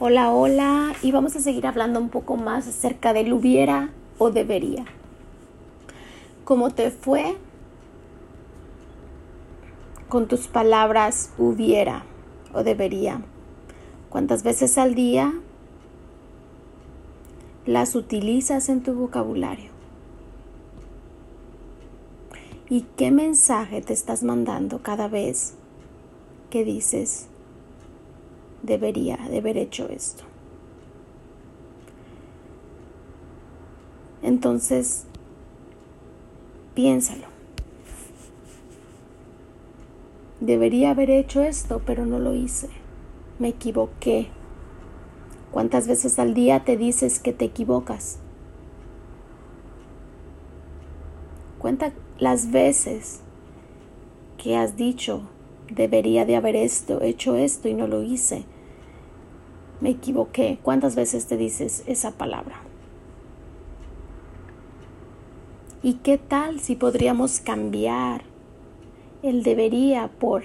Hola, hola, y vamos a seguir hablando un poco más acerca del hubiera o debería. ¿Cómo te fue con tus palabras hubiera o debería? ¿Cuántas veces al día las utilizas en tu vocabulario? ¿Y qué mensaje te estás mandando cada vez que dices debería de haber hecho esto. Entonces, piénsalo. Debería haber hecho esto, pero no lo hice. Me equivoqué. ¿Cuántas veces al día te dices que te equivocas? Cuenta las veces que has dicho, debería de haber esto, hecho esto y no lo hice me equivoqué. ¿Cuántas veces te dices esa palabra? ¿Y qué tal si podríamos cambiar el debería por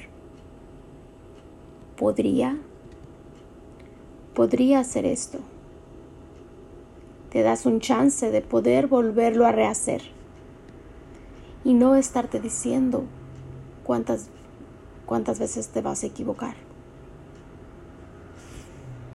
podría? Podría hacer esto. Te das un chance de poder volverlo a rehacer y no estarte diciendo cuántas, cuántas veces te vas a equivocar.